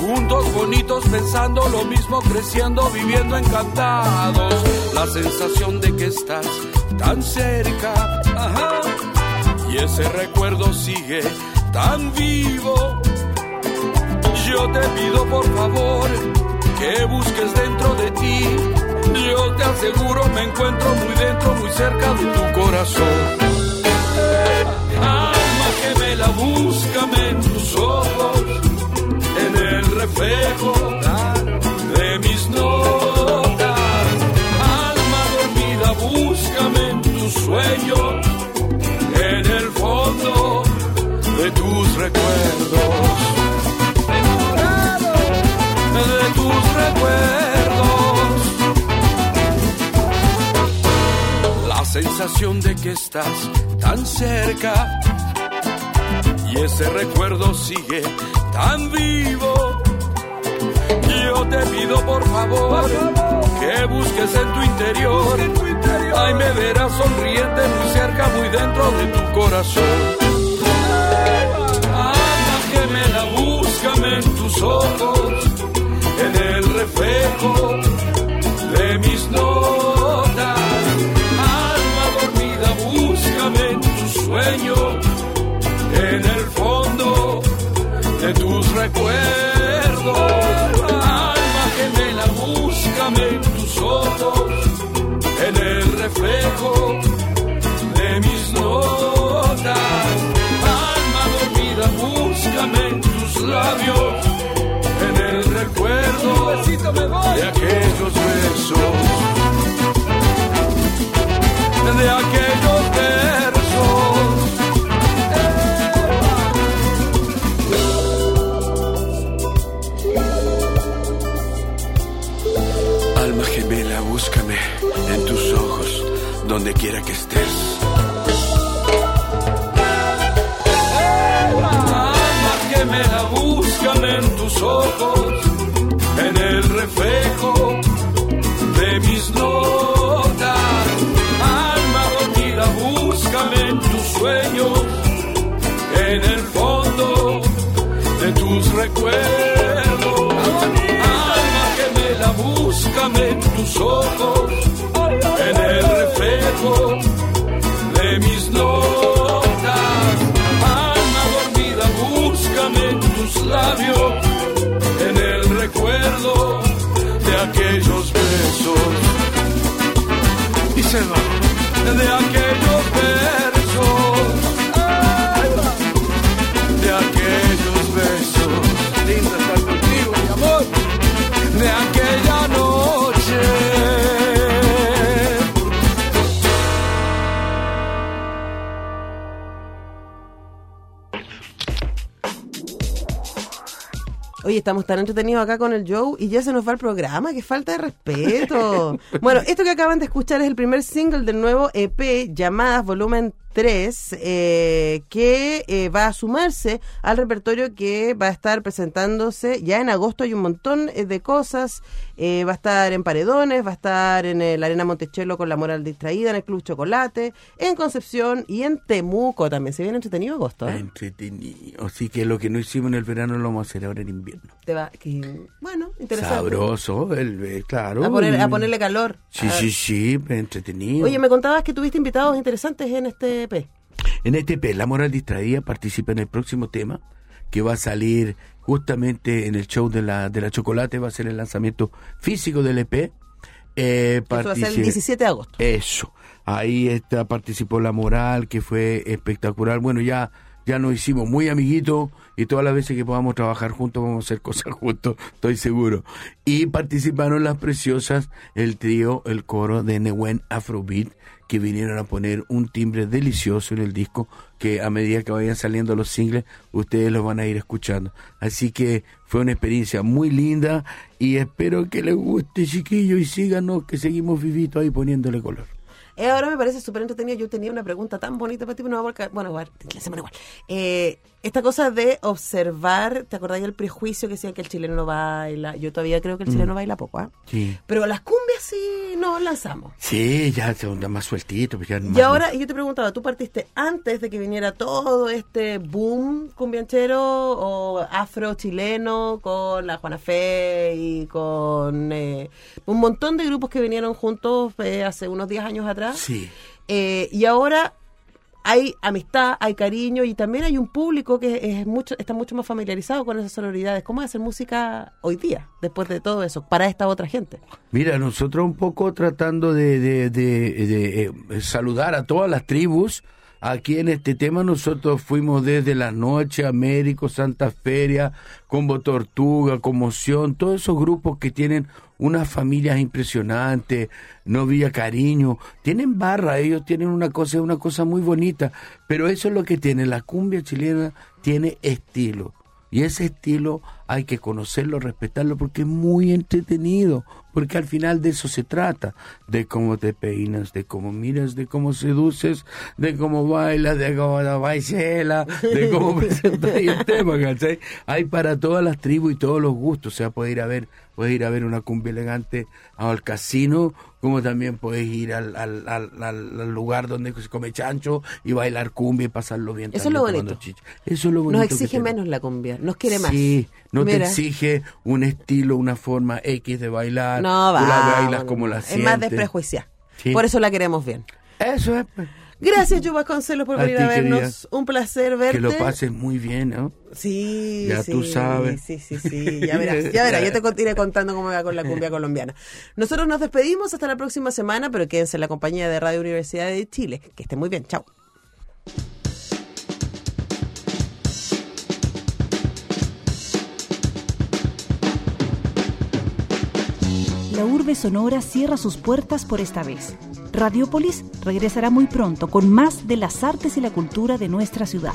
Juntos, bonitos, pensando lo mismo, creciendo, viviendo encantados. La sensación de que estás tan cerca. Ajá. Y ese recuerdo sigue tan vivo. Yo te pido por favor que busques dentro de ti. Yo te aseguro me encuentro muy dentro, muy cerca de tu corazón. Alma gemela, búscame en tus ojos, en el reflejo de mis notas. Alma dormida, búscame en tus sueños, sensación de que estás tan cerca y ese recuerdo sigue tan vivo. Yo te pido por favor que busques en tu interior. Ay, me verás sonriente muy cerca, muy dentro de tu corazón. Alma gemela, búscame en tus ojos, en el reflejo de mis notas. Sueños, en el fondo de tus recuerdos. Alma gemela, búscame en tus ojos, en el reflejo de mis notas. Alma dormida, búscame en tus labios, en el recuerdo de aquellos besos, de aquellos donde quiera que estés. Aquellos besos. Estamos tan entretenidos acá con el Joe y ya se nos va el programa, qué falta de respeto. bueno, esto que acaban de escuchar es el primer single del nuevo EP, Llamadas Volumen 3, eh, que eh, va a sumarse al repertorio que va a estar presentándose. Ya en agosto hay un montón eh, de cosas. Eh, va a estar en Paredones, va a estar en el Arena Monticello con La Moral Distraída, en el Club Chocolate, en Concepción y en Temuco también. Se viene entretenido agosto. Entretenido. Así que lo que no hicimos en el verano lo vamos a hacer ahora en invierno. Te va, que, bueno, interesante. Sabroso, el, claro. A, poner- a ponerle calor. Sí, A- sí, sí, entretenido. Oye, me contabas que tuviste invitados interesantes en este Este EP, La Moral Distraída participa en el próximo tema que va a salir justamente en el show de la, de la Chocolate, va a ser el lanzamiento físico del EP. Eh, va a ser el partici- 17 de agosto. Eso. Ahí está, participó La Moral, que fue espectacular. Bueno, ya, ya nos hicimos muy amiguitos y todas las veces que podamos trabajar juntos vamos a hacer cosas juntos, estoy seguro. Y participaron las preciosas, el trío, el coro de Newen Afrobeat, que vinieron a poner un timbre delicioso en el disco que a medida que vayan saliendo los singles ustedes los van a ir escuchando. Así que fue una experiencia muy linda y espero que les guste chiquillos y síganos que seguimos vivitos ahí poniéndole color. Eh, ahora me parece súper entretenido. Yo tenía una pregunta tan bonita para ti, pero no va a Bueno, la semana igual. Eh, esta cosa de observar, ¿te acordás del prejuicio que decían que el chileno no baila? Yo todavía creo que el chileno baila poco, ¿ah? Sí. Pero las cumbias sí nos lanzamos. Sí, ya se onda más sueltito. pues ya Y más- ahora, yo te preguntaba, ¿tú partiste antes de que viniera todo este boom cumbianchero o afro chileno con la Juana Fe y con eh, un montón de grupos que vinieron juntos eh, hace unos 10 años atrás? Sí. Eh, y ahora, hay amistad, hay cariño y también hay un público que es mucho, está mucho más familiarizado con esas sonoridades. ¿Cómo hacer música hoy día, después de todo eso, para esta otra gente? Mira, nosotros un poco tratando de, de- de- de, eh, saludar a todas las tribus. Aquí en este tema nosotros fuimos desde La Noche, Américo, Santa Feria, Combo Tortuga, Conmoción, todos esos grupos que tienen unas familias impresionantes, Novia Cariño, tienen barra, ellos tienen una cosa, una cosa muy bonita, pero eso es lo que tiene, la cumbia chilena tiene estilo. Y ese estilo hay que conocerlo, respetarlo, porque es muy entretenido, porque al final de eso se trata, de cómo te peinas, de cómo miras, de cómo seduces, de cómo bailas, de cómo la baisela, de cómo presentas el tema, ¿cachai? Hay para todas las tribus y todos los gustos, o sea, puedes ir a ver, puedes ir a ver una cumbia elegante al casino, como también puedes ir al, al, al, lugar donde se come chancho y bailar cumbia y pasarlo bien. Eso es lo bonito. Eso es lo bonito. Nos exige menos la cumbia, nos quiere más. Sí, no Mira. te exige un estilo, una forma X de bailar. No, Tú la va. bailas como la Es sientes. más desprejuiciada. Sí. Por eso la queremos bien. Eso es. pues. Gracias, Yuba Concelos, por A venir a vernos. Un placer verte. Que lo pases muy bien, ¿no? Sí, Ya sí, tú sabes. Sí, sí, sí. Ya verás, ya verás. Yo te continuaré contando cómo me va con la cumbia colombiana. Nosotros nos despedimos hasta la próxima semana, pero quédense en la compañía de Radio Universidad de Chile. Que estén muy bien. Chao. La urbe sonora cierra sus puertas por esta vez. Radiópolis regresará muy pronto con más de las artes y la cultura de nuestra ciudad.